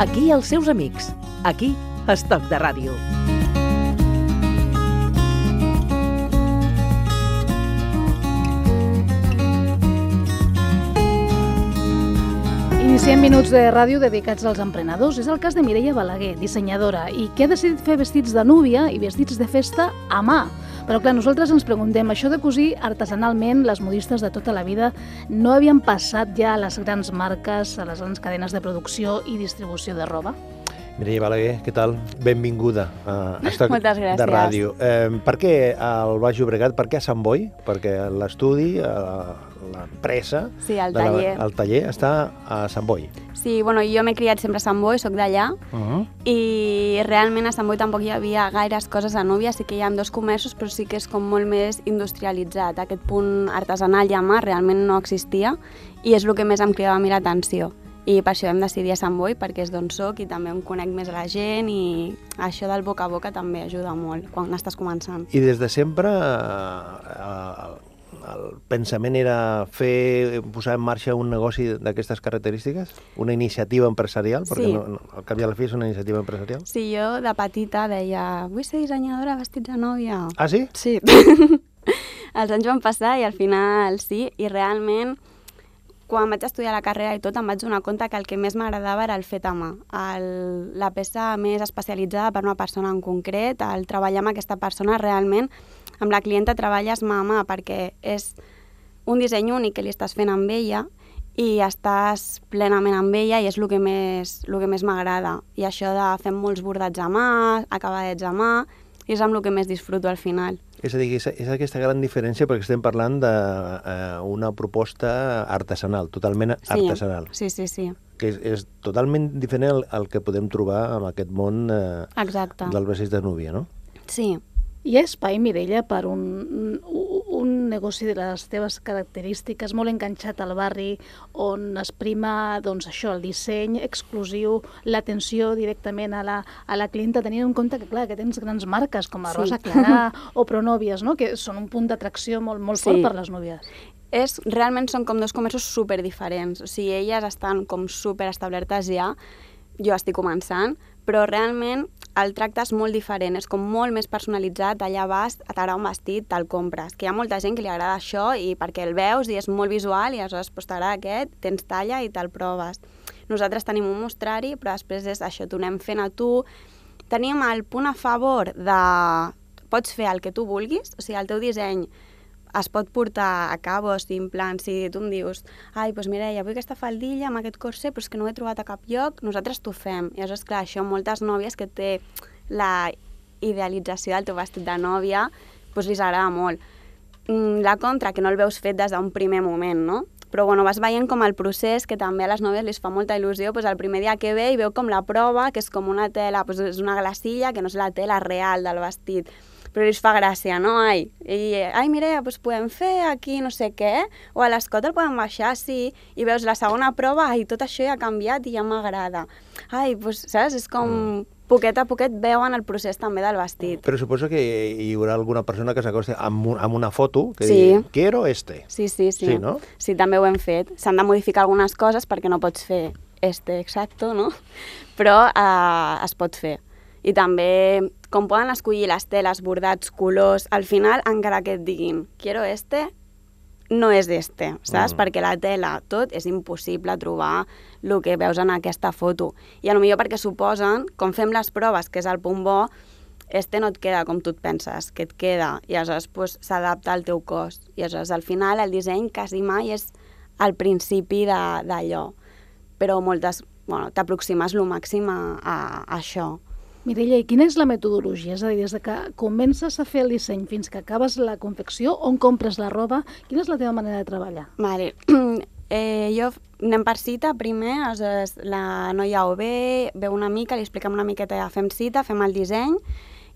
Aquí els seus amics. Aquí, Estoc de Ràdio. Iniciem minuts de ràdio dedicats als emprenedors. És el cas de Mireia Balaguer, dissenyadora, i que ha decidit fer vestits de núvia i vestits de festa a mà. Però clar, nosaltres ens preguntem, això de cosir artesanalment, les modistes de tota la vida no havien passat ja a les grans marques, a les grans cadenes de producció i distribució de roba? Mireia Balaguer, què tal? Benvinguda a Estoc Moltes gràcies. de Ràdio. Eh, per què al Baix Llobregat? Per què a Sant Boi? Perquè l'estudi, eh, l'empresa, Sí, el de la- taller. el taller està a Sant Boi. Sí, bueno, jo m'he criat sempre a Sant Boi, sóc d'allà, Uh -huh. i realment a Sant Boi tampoc hi havia gaires coses a Núvia, sí que hi ha dos comerços, però sí que és com molt més industrialitzat. Aquest punt artesanal i a mà realment no existia, i és el que més em cridava a mi l'atenció. I per això vam decidir a Sant Boi, perquè és d'on soc i també em conec més a la gent i això del boca a boca també ajuda molt quan estàs començant. I des de sempre eh, el pensament era fer, posar en marxa un negoci d'aquestes característiques? Una iniciativa empresarial? Perquè Sí. no, no, al cap i a la fi és una iniciativa empresarial? Sí, jo de petita deia vull ser dissenyadora vestits de nòvia. Ah, sí? Sí. Els anys van passar i al final sí, i realment quan vaig estudiar la carrera i tot em vaig donar compte que el que més m'agradava era el fet a mà, el, la peça més especialitzada per una persona en concret, el treballar amb aquesta persona realment, amb la clienta treballes mà a mà perquè és un disseny únic que li estàs fent amb ella i estàs plenament amb ella i és el que més, el que més m'agrada. I això de fer molts bordats a mà, acabadets a mà, és amb el que més disfruto al final. És a dir, és, és aquesta gran diferència perquè estem parlant d'una eh, proposta artesanal, totalment Sí, artesanal, Sí, sí, sí. que és, és totalment diferent al, al que podem trobar en aquest món eh, Exacte. del vestits de núvia, no? Sí. Hi ha espai, Mireia, per un, un negoci de les teves característiques molt enganxat al barri, on es prima doncs, això, el disseny exclusiu, l'atenció directament a la, a la clienta, tenint en compte que, clar, que tens grans marques com a Sí. Rosa Clarà o Pronòvies, no? que són un punt d'atracció molt, molt fort Sí. per les núvies. És, realment són com dos comerços super diferents. O sigui, elles estan com super establertes ja, jo estic començant, però realment el tracte és molt diferent, és com molt més personalitzat, allà vas, t'agrada un vestit, te'l compres, que hi ha molta gent que li agrada això i perquè el veus i és molt visual i aleshores pues, t'agrada aquest, tens talla i te'l proves. Nosaltres tenim un mostrari, però després és això, t'ho anem fent a tu. Tenim el punt a favor de... Pots fer el que tu vulguis, o sigui, el teu disseny es pot portar a cabo, o sigui, en plan, si tu em dius ai, doncs Mireia, vull aquesta faldilla amb aquest corset, però és que no ho he trobat a cap lloc, nosaltres t'ho fem. I aleshores, clar, això moltes nòvies que té la idealització del teu vestit de nòvia, doncs li agrada molt. Mm, La contra, que no el veus fet des d'un primer moment, no? Però bueno, vas veient com el procés, que també a les nòvies li fa molta il·lusió, doncs el primer dia que ve i veu com la prova, que és com una tela, doncs és una glasilla, que no és la tela real del vestit però li fa gràcia, no? Ai, i, ai Mireia, doncs podem fer aquí no sé què, o a l'escot el podem baixar, sí, i veus la segona prova, ai, tot això ja ha canviat i ja m'agrada. Ai, doncs, saps? És com mm. poquet a poquet veuen el procés també del vestit. Però suposo que hi haurà alguna persona que s'acosti amb, un- amb una foto que Sí. digui, quiero este. Sí, sí, sí. Sí, no? Sí, també ho hem fet. S'han de modificar algunes coses perquè no pots fer este exacto, no? Però eh, es pot fer. I també, com poden escollir les teles, bordats, colors, al final, encara que et diguin quiero este, no és este, saps? Mm. Perquè la tela, tot, és impossible trobar el que veus en aquesta foto. I a lo millor perquè suposen, com fem les proves, que és el punt bo, este no et queda com tu et penses que et queda, i aleshores pues, s'adapta al teu cos. I aleshores al final el disseny quasi mai és al principi d'allò, però moltes, bueno, t'aproximes el màxim a, a, a això. Mireia, i quina és la metodologia? És a dir, des de que comences a fer el disseny fins que acabes la confecció, on compres la roba, quina és la teva manera de treballar? Vale. eh, jo anem per cita primer, aleshores la noia o ve, ve una mica, li expliquem una miqueta, ja fem cita, fem el disseny,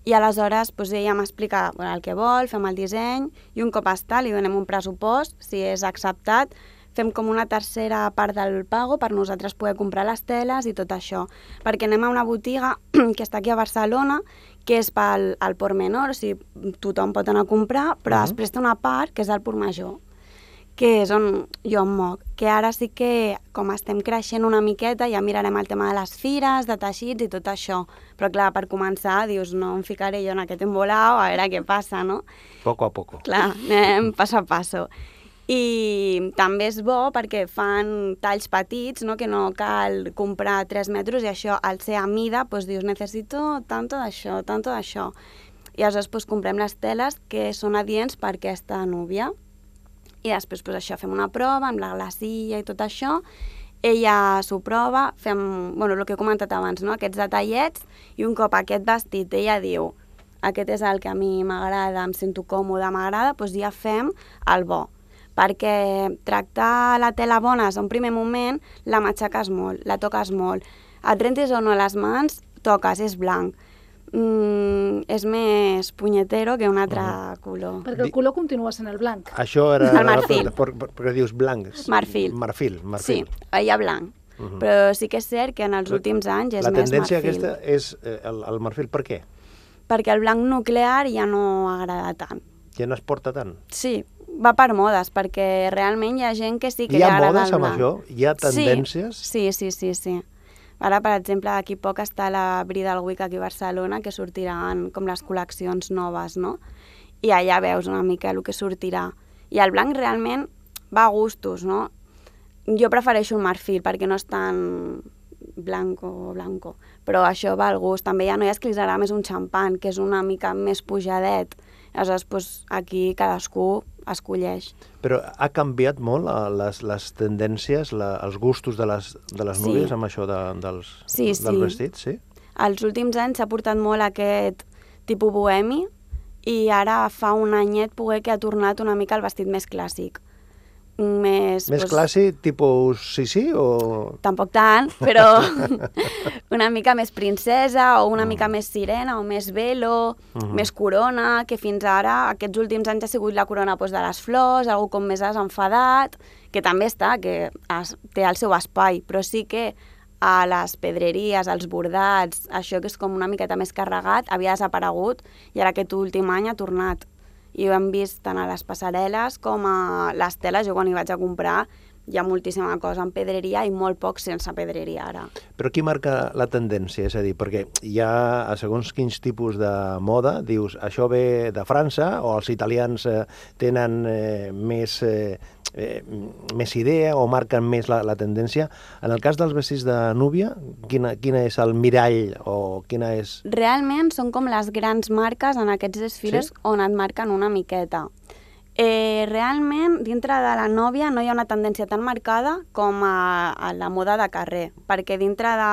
i aleshores doncs, ella m'explica bueno, el que vol, fem el disseny, i un cop està li donem un pressupost, si és acceptat, fem com una tercera part del pago per nosaltres poder comprar les teles i tot això. Perquè anem a una botiga que està aquí a Barcelona, que és pel al port menor, o sigui, tothom pot anar a comprar, però uh -huh. després té una part que és el port major, que és on jo em moc. Que ara sí que, com estem creixent una miqueta, ja mirarem el tema de les fires, de teixits i tot això. Però clar, per començar, dius, no em ficaré jo en aquest embolao, a veure què passa, no? Poco a poco. Clar, anem passo a passo. I també és bo perquè fan talls petits, no? que no cal comprar 3 metres i això, al ser a mida, doncs dius, necessito tanto d'això, tanto d'això. I aleshores doncs, comprem les teles que són adients per aquesta núvia. I després doncs, això, fem una prova amb la glacia i tot això, ella s'ho prova, fem, bueno, el que he comentat abans, no? aquests detallets, i un cop aquest vestit ella diu aquest és el que a mi m'agrada, em sento còmode, m'agrada, doncs ja fem el bo perquè tractar la tela bona en un primer moment la matxaques molt, la toques molt. Et rentis o no les mans, toques, és blanc. Mm, és més punyetero que un altre uh -huh. color. Perquè el color continua sent el blanc. Això era... El marfil. Per, per, perquè dius blancs. Marfil. Marfil, marfil. Sí, hi ha blanc. Uh -huh. Però sí que és cert que en els últims anys és La més tendència marfil. aquesta és eh, el, el marfil. Per què? Perquè el blanc nuclear ja no agrada tant. Ja no es porta tant. Sí, va per modes, perquè realment hi ha gent que sí que Hi ha li modes amb això? Hi ha tendències? Sí, sí, sí, sí. Ara, per exemple, d'aquí poc està la Bridal Week aquí a Barcelona, que sortiran com les col·leccions noves, no? I allà veus una mica el que sortirà. I el blanc realment va a gustos, no? Jo prefereixo el marfil perquè no és tan blanco, blanco. Però això va al gust. També hi ha noies que li agrada més un xampan, que és una mica més pujadet. Aleshores, doncs, aquí cadascú escolleix. Però ha canviat molt eh, les, les tendències, la, els gustos de les, de les Sí. núvies amb això de, dels, Sí, dels sí. vestits, sí? Els últims anys s'ha portat molt aquest tipus bohemi i ara fa un anyet poder que ha tornat una mica el vestit més clàssic. Més, Més clàssic, tipus sí, sí, o... Tampoc tant, però una mica més princesa o una mica més sirena o més velo, més corona, que fins ara, aquests últims anys ha sigut la corona doncs, de les flors, algú com més desenfadat, que també està, que es, té el seu espai, però sí que a les pedreries, als bordats, això que és com una miqueta més carregat, havia desaparegut i ara aquest últim any ha tornat. I ho hem vist tant a les passarel·les com a les teles. Jo quan hi vaig a comprar hi ha moltíssima cosa en pedreria i molt poc sense pedreria ara. Però qui marca la tendència? És a dir, perquè hi ha, segons quins tipus de moda, dius, això ve de França, o els italians eh, tenen eh, més, eh, eh, més idea o marquen més la, la tendència. En el cas dels vestits de núvia, quina, quina és el mirall o quina és... Realment són com les grans marques en aquests desfiles Sí? on et marquen una miqueta. Eh, realment, dintre de la nòvia no hi ha una tendència tan marcada com a, a la moda de carrer, perquè dintre de,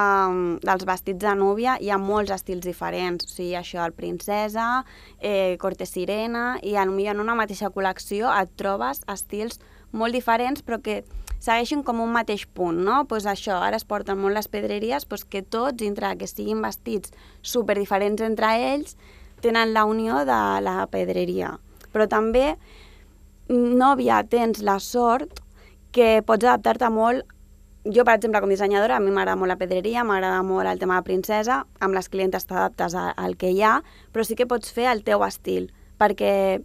dels vestits de núvia hi ha molts estils diferents, o sigui, això, el princesa, eh, corte sirena, i potser en una mateixa col·lecció et trobes estils molt diferents, però que segueixin com un mateix punt, no? Pues això, ara es porten molt les pedreries, pues que tots, dintre que siguin vestits super diferents entre ells, tenen la unió de la pedreria. Però també nòvia tens la sort que pots adaptar-te molt jo, per exemple, com dissenyadora, a mi m'agrada molt la pedreria, m'agrada molt el tema de princesa, amb les clientes t'adaptes a- al que hi ha, però sí que pots fer el teu estil, perquè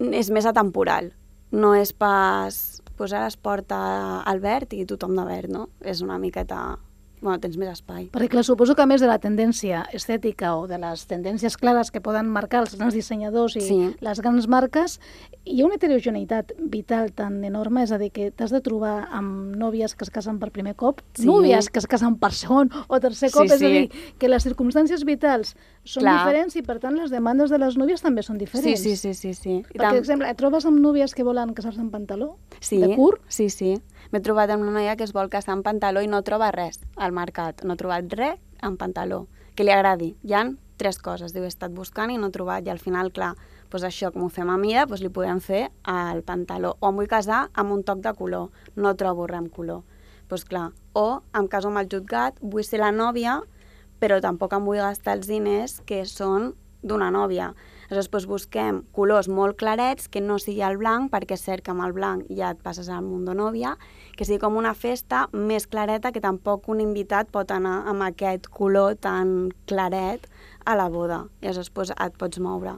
és més atemporal. No és pas... Pues ara es porta el verd i tothom de verd, no? És una miqueta... Bueno, tens més espai. Perquè clar, suposo que a més de la tendència estètica o de les tendències clares que poden marcar els grans dissenyadors i Sí. les grans marques, hi ha una heterogeneïtat vital tan enorme, és a dir, que t'has de trobar amb nòvies que es casen per primer cop, Sí. núvies que es casen per segon o tercer cop, Sí, és a sí. dir, que les circumstàncies vitals són Clar. diferents i per tant les demandes de les núvies també són Sí, diferents. sí, sí, sí. sí. I Per exemple, et trobes amb núvies que volen casar-se en pantaló, Sí, de curt, sí, sí. M'he trobat amb una noia que es vol casar en pantaló i no troba res al mercat. No ha trobat res en pantaló que li agradi. Hi han tres coses. Diu, he estat buscant i no he trobat. I al final, clar, doncs això, com ho fem a mida, doncs li podem fer al pantaló. O em vull casar amb un toc de color. No trobo res amb color. Doncs clar. O em caso amb el jutgat, vull ser la nòvia, però tampoc em vull gastar els diners que són d'una nòvia. Aleshores, doncs busquem colors molt clarets, que no sigui el blanc, perquè és cert que amb el blanc ja et passes al mundo nòvia, que sigui com una festa més clareta, que tampoc un invitat pot anar amb aquest color tan claret a la boda. I aleshores doncs, et pots moure.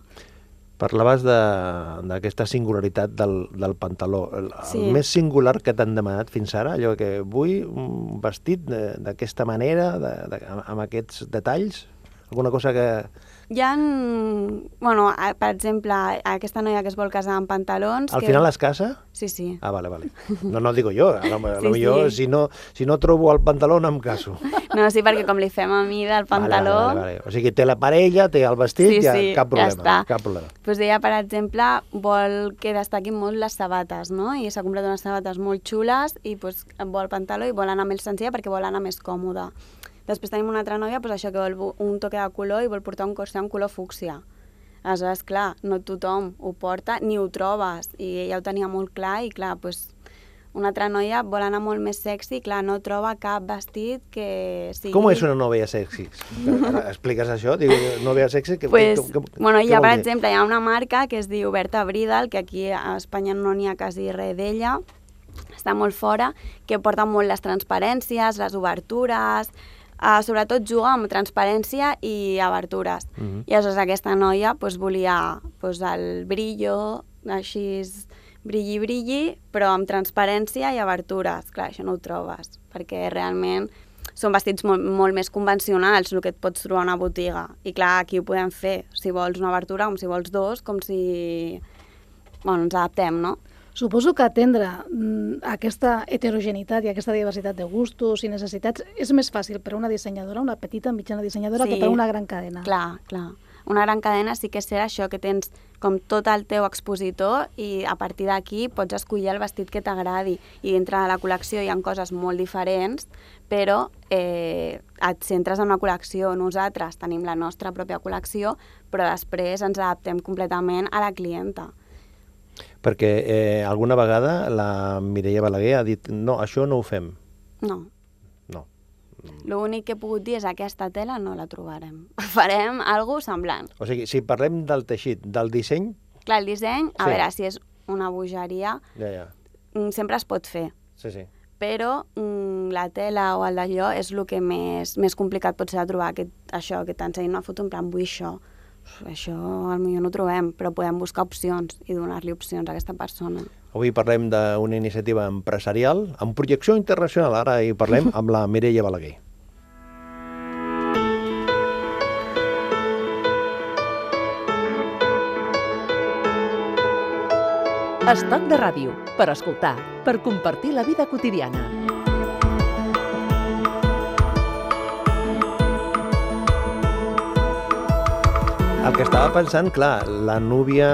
Parlaves de- d'aquesta singularitat del, del pantaló. El, Sí. el més singular que t'han demanat fins ara, allò que vull un vestit d'aquesta manera, de, de, amb aquests detalls, alguna cosa que... Hi ha, bueno, a- per exemple, aquesta noia que es vol casar amb pantalons... Al que... final es casa? Sí, sí. Ah, vale, vale. No, no digo jo. A lo, a lo Sí, millor, sí. si, no, si no trobo el pantaló, no em caso. No, sí, perquè com li fem a mi del pantaló... Vale, vale, vale. O sigui, té la parella, té el vestit, Sí, ja, sí, cap ja problema. està. cap problema. Pues ella, per exemple, vol que destaquin molt les sabates, no? I s'ha comprat unes sabates molt xules i pues, vol pantaló i vol anar més senzilla perquè vol anar més còmoda. Després tenim una altra noia pues, això que vol un toque de color i vol portar un corsé en color fúcsia. Aleshores, clar, no tothom ho porta ni ho trobes i ella ho tenia molt clar i clar, pues, una altra noia vol anar molt més sexy i clar, no troba cap vestit que sigui... Com és una nòvia sexy? Expliques això? Diu, nòvia sexy? Que, Pues, que, que, bueno, vol per dir? exemple, hi ha una marca que es diu Berta Bridal, que aquí a Espanya no n'hi ha quasi res d'ella, està molt fora, que porta molt les transparències, les obertures, uh, sobretot juga amb transparència i obertures. Mhm. I aleshores aquesta noia pues, volia pues, el brillo, així brilli, brilli, però amb transparència i obertures. Clar, això no ho trobes, perquè realment són vestits molt, molt més convencionals, el que et pots trobar a una botiga. I clar, aquí ho podem fer, si vols una obertura, com si vols dos, com si... Bueno, ens adaptem, no? Suposo que atendre mm, aquesta heterogeneïtat i aquesta diversitat de gustos i necessitats és més fàcil per a una dissenyadora, una petita, mitjana dissenyadora, Sí. que per a una gran cadena. Clar, clar. Una gran cadena sí que serà això, que tens com tot el teu expositor i a partir d'aquí pots escollir el vestit que t'agradi. I dintre de la col·lecció hi ha coses molt diferents, però eh, et centres en una col·lecció. Nosaltres tenim la nostra pròpia col·lecció, però després ens adaptem completament a la clienta. Perquè eh, alguna vegada la Mireia Balaguer ha dit no, això no ho fem. No. No. L'únic que he pogut dir és aquesta tela no la trobarem. Farem alguna semblant. O sigui, si parlem del teixit, del disseny, Clar, el disseny, a Sí. veure, si és una bogeria, ja, ja. mm, sempre es pot fer. Sí, sí. però mm, la tela o el d'allò és el que més, més complicat pot ser de trobar, aquest, això, que t'ensenyin una foto en plan, vull això. Això potser no ho trobem, però podem buscar opcions i donar-li opcions a aquesta persona. Avui parlem d'una iniciativa empresarial amb projecció internacional. Ara hi parlem amb la Mireia Balaguer. Estoc de ràdio, per escoltar, per compartir la vida quotidiana. El que estava pensant, clar, la núvia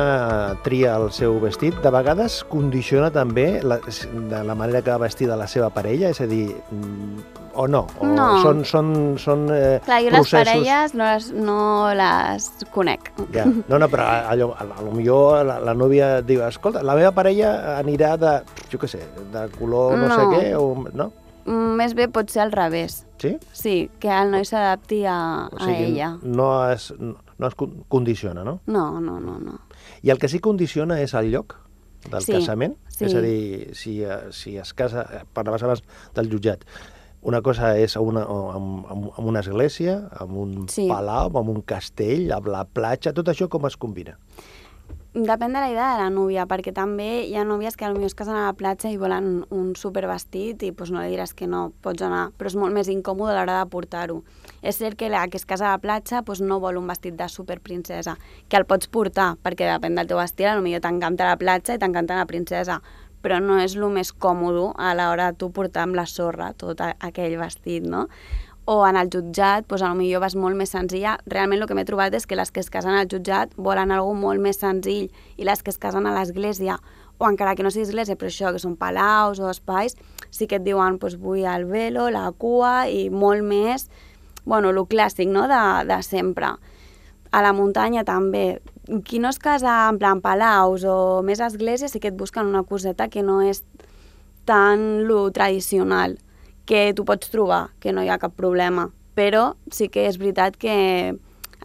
tria el seu vestit, de vegades condiciona també la, de la manera que va vestida la seva parella, és a dir, mm, o no, o No. són, són, són eh, Clar, jo les processos... parelles no les, no les conec. Ja. No, no, però allò, a, a lo millor la, la núvia diu, escolta, la meva parella anirà de, jo què sé, de color no, sé No. què, o, no? Mm, Més bé pot ser al revés. Sí? Sí, que el noi s'adapti a, O a ella. no es, no es con- condiciona, no? No, no, no, no. I el que sí condiciona és el lloc del Sí, casament? sí. És a dir, si, eh, si es casa, eh, parlaves abans del jutjat, una cosa és una, amb, amb, amb una església, amb un Sí. palau, amb un castell, amb la platja, tot això com es combina? Depèn de la idea de la núvia, perquè també hi ha núvies que potser es casen a la platja i volen un supervestit i doncs no li diràs que no, pots anar, però és molt més incòmode a l'hora de portar-ho. És cert que la que es casa a la platja doncs no vol un vestit de superprincesa, que el pots portar, perquè depèn del teu estil, potser t'encanta la platja i t'encanta la princesa, però no és el més còmode a l'hora de tu portar amb la sorra tot aquell vestit, no? O en el jutjat, doncs, millor vas molt més senzilla. Realment el que m'he trobat és que les que es casen al jutjat volen algo molt més senzill i les que es casen a l'església, o encara que no sigui església, però això, que són palaus o espais, sí que et diuen, doncs, vull el velo, la cua i molt més, bueno, el clàssic, no?, de, de sempre. A la muntanya també. Qui no es casa en plan palaus o més església sí que et busquen una coseta que no és tan lo tradicional que tu pots trobar, que no hi ha cap problema. Però sí que és veritat que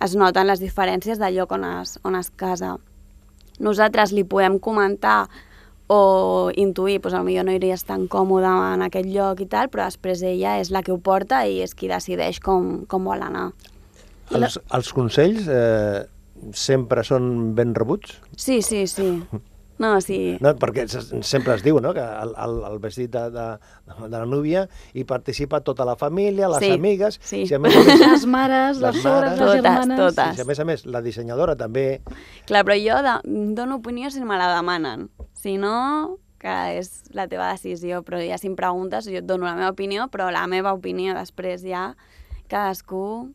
es noten les diferències del lloc on es, on es casa. Nosaltres li podem comentar o intuir, doncs potser no iries tan còmode en aquest lloc i tal, però després ella és la que ho porta i és qui decideix com, com vol anar. Els, els consells, eh, sempre són ben rebuts? Sí, sí, sí. No, sí. No, perquè se- sempre es diu no? que el, el, el vestit de, de, de la núvia hi participa tota la família, les Sí, amigues... sí. Si a més a més, Les mares, les, Les sores, mares. les Totes, germanes... totes. si a més a més la dissenyadora també... Clar, però jo de, dono opinió si me la demanen. Si no, que és la teva decisió, però ja si em preguntes, jo et dono la meva opinió, però la meva opinió després ja cadascú...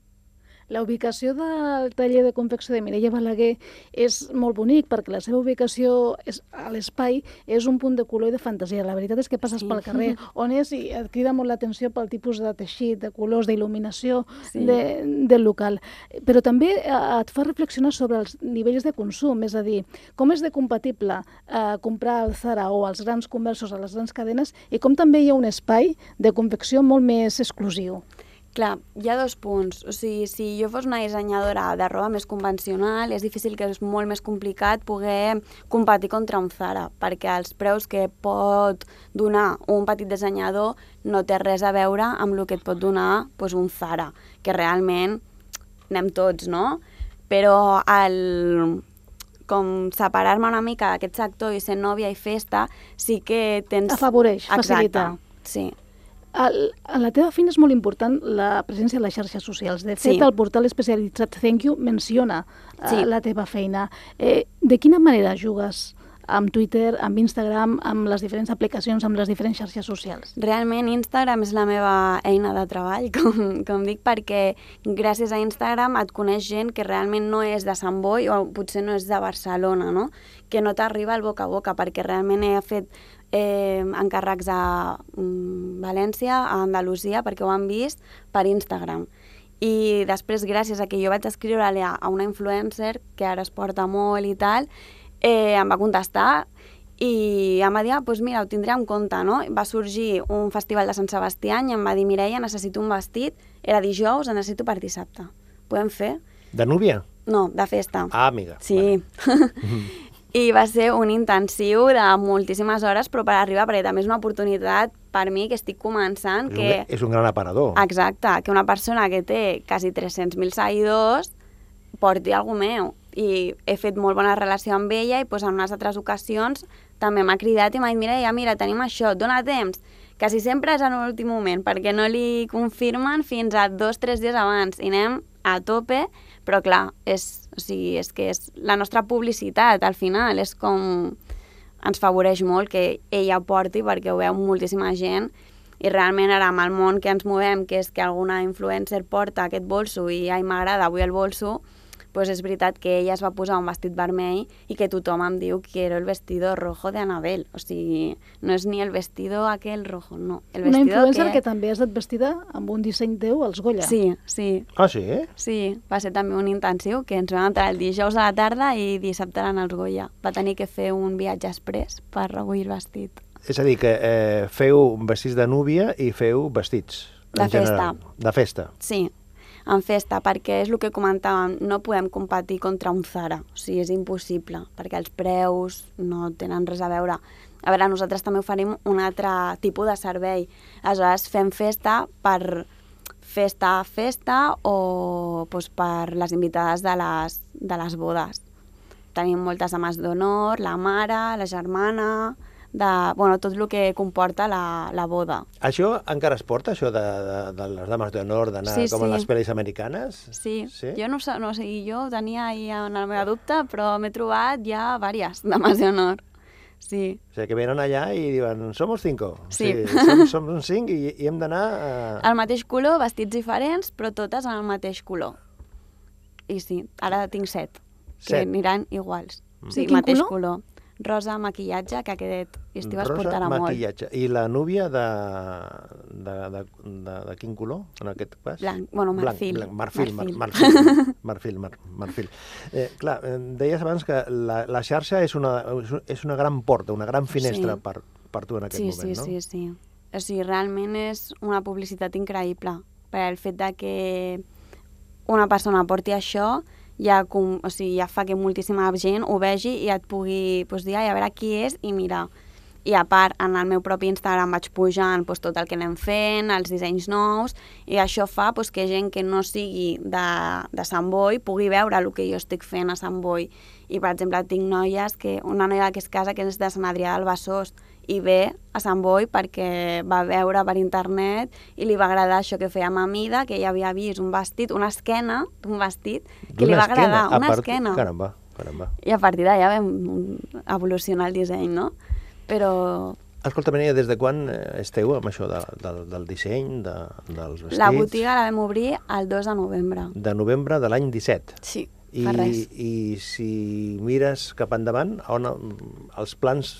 La ubicació del taller de confecció de Mireia Balaguer és molt bonic perquè la seva ubicació és, a l'espai és un punt de color i de fantasia. La veritat és que passes Sí. pel carrer on és i et crida molt l'atenció pel tipus de teixit, de colors, d'il·luminació Sí. de, del local. Però també eh, et fa reflexionar sobre els nivells de consum, és a dir, com és de compatible eh, comprar al Zara o als grans comerços, a les grans cadenes, i com també hi ha un espai de confecció molt més exclusiu. Clar, hi ha dos punts. O sigui, si jo fos una dissenyadora de roba més convencional, és difícil que és molt més complicat poder competir contra un Zara, perquè els preus que pot donar un petit dissenyador no té res a veure amb el que et pot donar doncs, un Zara, que realment anem tots, no? Però el, com separar-me una mica d'aquest sector i ser nòvia i festa, sí que tens... Afavoreix, Exacte, facilita. sí. El, a la teva feina és molt important la presència a les xarxes socials. De fet, Sí. el portal especialitzat Thank You menciona eh, Sí. la teva feina. Eh, de quina manera jugues amb Twitter, amb Instagram, amb les diferents aplicacions, amb les diferents xarxes socials? Realment Instagram és la meva eina de treball, com, com dic, perquè gràcies a Instagram et coneix gent que realment no és de Sant Boi o potser no és de Barcelona, no? que no t'arriba al boca a boca, perquè realment he fet eh, encàrrecs a mm, València, a Andalusia, perquè ho han vist per Instagram. I després, gràcies a que jo vaig escriure-li a, a una influencer, que ara es porta molt i tal, eh, em va contestar i em va dir, ah, doncs mira, ho tindré en compte, no? Va sorgir un festival de Sant Sebastià i em va dir, Mireia, necessito un vestit, era dijous, necessito per dissabte. Podem fer? De núvia? No, de festa. Ah, amiga. Sí. I va ser un intensiu de moltíssimes hores, però per arribar, perquè també és una oportunitat per mi que estic començant, És, que... un, és un gran aparador. Exacte, que una persona que té quasi 300.000 seguidors porti algú meu. I he fet molt bona relació amb ella i doncs, en unes altres ocasions també m'ha cridat i m'ha dit, mira, ja, mira, tenim això, dona temps. Quasi sempre és en l'últim moment, perquè no li confirmen fins a dos o tres dies abans i anem a tope, però clar, és, o sigui, és que és la nostra publicitat al final, és com ens favoreix molt que ella ho porti perquè ho veu moltíssima gent i realment ara amb el món que ens movem, que és que alguna influencer porta aquest bolso i ai, m'agrada avui el bolso, doncs és veritat que ella es va posar un vestit vermell i que tothom em diu que era el vestido rojo de Anabel. O sigui, no és ni el vestido aquel rojo, no. El Una influencer que... que... també ha estat vestida amb un disseny teu als Goya. Sí, sí, Ah, sí? Sí. Va ser també un intensiu que ens vam entrar el dijous a la tarda i dissabte eren els Goya. Va tenir que fer un viatge express per recollir el vestit. És a dir, que eh, feu vestits de núvia i feu vestits. De en festa. general. De festa. Sí, en festa, perquè és el que comentàvem, no podem competir contra un Zara, o sigui, és impossible, perquè els preus no tenen res a veure. A veure, nosaltres també oferim un altre tipus de servei. Aleshores, fem festa per festa a festa o doncs, per les invitades de les, de les bodes. Tenim moltes dames d'honor, la mare, la germana, de, bueno, tot el que comporta la, la boda. Això encara es porta, això de, de, de les dames d'honor, d'anar Sí, com en sí. les pel·lis americanes? Sí, Sí? jo no, sé- no o sigui, jo tenia ahí en la meva dubte, però m'he trobat ja diverses dames d'honor. Sí, O sigui, que venen allà i diuen, somos cinco. Sí. som, som uns cinc i, i hem d'anar... A... el mateix color, vestits diferents, però totes en el mateix color. I sí, ara tinc set, que Set. aniran iguals. Mm. Sí, quin mateix color? color? Rosa, maquillatge, que aquest estiu es Rosa, portarà molt. maquillatge. I la núvia de, de, de, de, de quin color, en aquest cas? Blanc, bueno, marfil. Blanc, blanc, marfil, Marfil. marfil, marfil, mar, marfil. Eh, clar, deies abans que la, la xarxa és una, és una gran porta, una gran finestra Sí. per, per tu en aquest sí, moment, sí, no? sí, sí. O sigui, realment és una publicitat increïble per el fet de que una persona porti això ja, com, o sigui, ja fa que moltíssima gent ho vegi i et pugui pues, dir, ai, a veure qui és i mira. i a part en el meu propi Instagram vaig pujant pues, tot el que anem fent, els dissenys nous, i això fa pues, que gent que no sigui de, de Sant Boi pugui veure el que jo estic fent a Sant Boi. I, per exemple, tinc noies, que una noia que es casa que és de Sant Adrià del Besòs, i ve a Sant Boi perquè va veure per internet i li va agradar això que feia ma mida, que ella havia vist un vestit, una esquena d'un vestit, que li va agradar, a una part... esquena. Caramba, caramba. I a partir d'allà vam evolucionar el disseny, no? Però Escolta, Mireia, des de quan eh, esteu amb això de, del, del disseny, de, dels vestits? la botiga la vam obrir el 2 de novembre. De novembre de l'any 17. Sí, I. I si mires cap endavant, on, els plans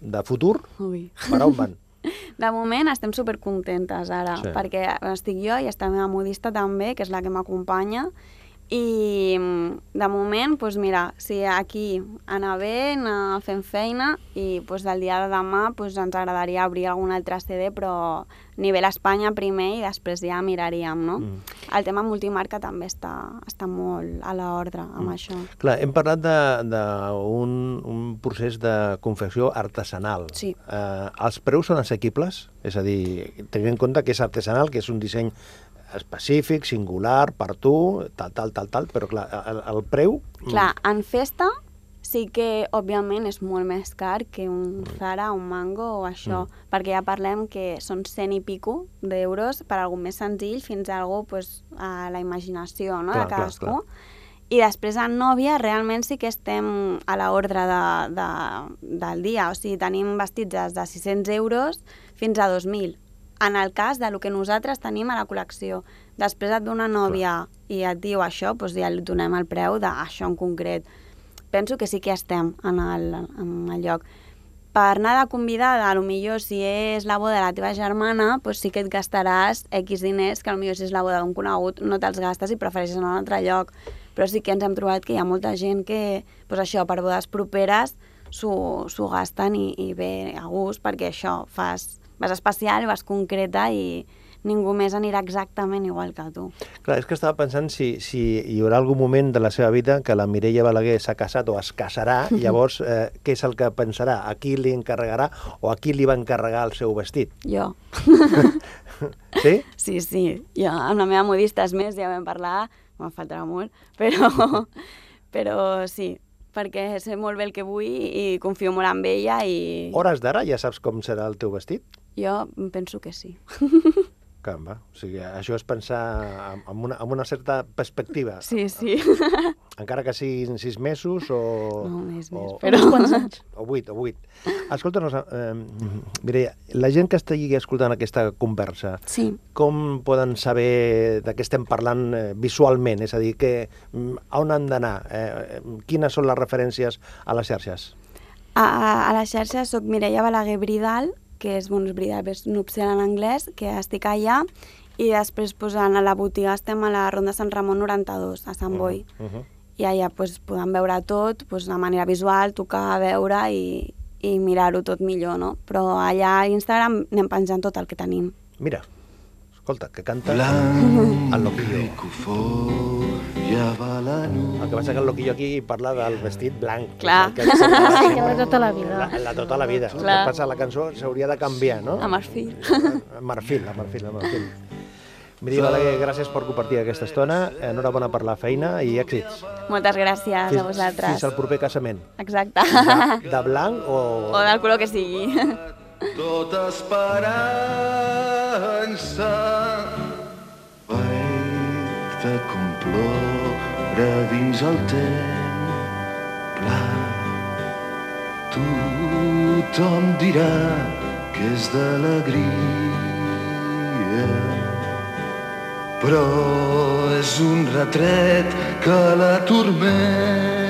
de futur, Ui. per on van? De moment estem supercontentes ara, Sí. perquè estic jo i està la meva modista també, que és la que m'acompanya, i mm, de moment, doncs mira, si aquí anar bé, anar fent feina, i doncs del dia de demà doncs ens agradaria obrir algun altre CD, però a nivell Espanya primer i després ja miraríem, no? Mm. El tema multimarca també està, està molt a l'ordre amb Mm. això. Clar, hem parlat d'un un procés de confecció artesanal. Sí. Eh, els preus són assequibles? És a dir, tenint en compte que és artesanal, que és un disseny específic, singular, per tu, tal, tal, tal, tal, però clar, el, el preu... mm, Clar, en festa sí que, òbviament, és molt més car que un Zara, un Mango o això, Mm. perquè ja parlem que són 100 i pico d'euros per algú més senzill fins a algú pues, a la imaginació no? Clar, de clar, cadascú. clar. I després en nòvia realment sí que estem a l'ordre de, de, del dia, o sigui, tenim vestits des de 600 euros fins a 2.000, en el cas de lo que nosaltres tenim a la col·lecció. Després et dona nòvia i et diu això, doncs ja li donem el preu d'això en concret. Penso que sí que estem en el, en el lloc. Per anar de convidada, a lo millor si és la boda de la teva germana, doncs sí que et gastaràs X diners, que a lo millor si és la boda d'un conegut no te'ls gastes i prefereixes anar a un altre lloc. Però sí que ens hem trobat que hi ha molta gent que, doncs això, per bodes properes s'ho gasten i, i bé a gust, perquè això, fas, vas especial, vas concreta i ningú més anirà exactament igual que tu. Clar, és que estava pensant si, si hi haurà algun moment de la seva vida que la Mireia Balaguer s'ha casat o es casarà, llavors eh, què és el que pensarà? A qui li encarregarà o a qui li va encarregar el seu vestit? Jo. Sí? Sí, sí. Jo amb la meva modista és més, ja vam parlar, me'n faltarà molt, però, però sí, perquè sé molt bé el que vull i confio molt en ella i Hores d'ara ja saps com serà el teu vestit? Jo penso que sí. Caramba, o sigui, això és pensar amb- una, amb una certa perspectiva, Sí, sí. encara que siguin sis mesos o... No, més, més, o, però- quants anys. O vuit, o vuit. Escolta'ns, eh, Mireia, la gent que estigui escoltant aquesta conversa, Sí. com poden saber de què estem parlant eh, visualment? És a dir, que, mm, on han d'anar? Eh, quines són les referències a les xarxes? A, a la xarxa sóc Mireia Balaguer Bridal, que és, bueno, és Bridal és nupcial en anglès, que estic allà, i després pues, a la botiga estem a la Ronda Sant Ramon 92, a Sant Boi. Uh -huh. i allà pues, podem veure tot pues, de manera visual, tocar, veure i, i mirar-ho tot millor, no? Però allà a Instagram anem penjant tot el que tenim. Mira, escolta, que canta Blanc el loquillo. la nit. El que passa que el loquillo aquí parla del vestit blanc. Clar. que Sí, de tota la vida. La, la tota la vida. El que Clar. passa, la cançó s'hauria de canviar, no? A marfil. A marfil, a marfil, a marfil. Mireia Balaguer, gràcies per compartir aquesta estona. Enhorabona per la feina i èxits. Moltes gràcies Fins, a vosaltres. fins al proper casament. Exacte. De, de blanc o... o del color que sigui. Tota esperança de com plora dins el temple. Tothom dirà que és d'alegria. Però és un retret que la tormenta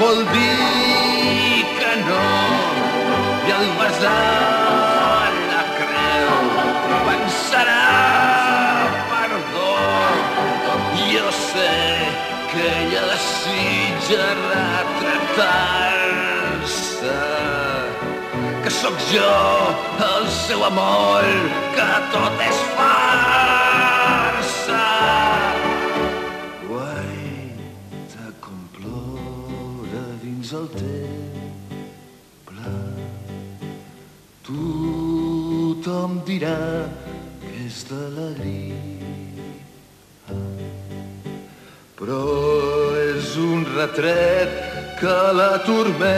vol dir que no i al besar la creu pensarà perdó jo sé que ella desitja retratar-se que sóc jo, el seu amor, que tot és farsa. Dins el temple. Tothom dirà que és d'alegria. Però és un retret que la tormenta.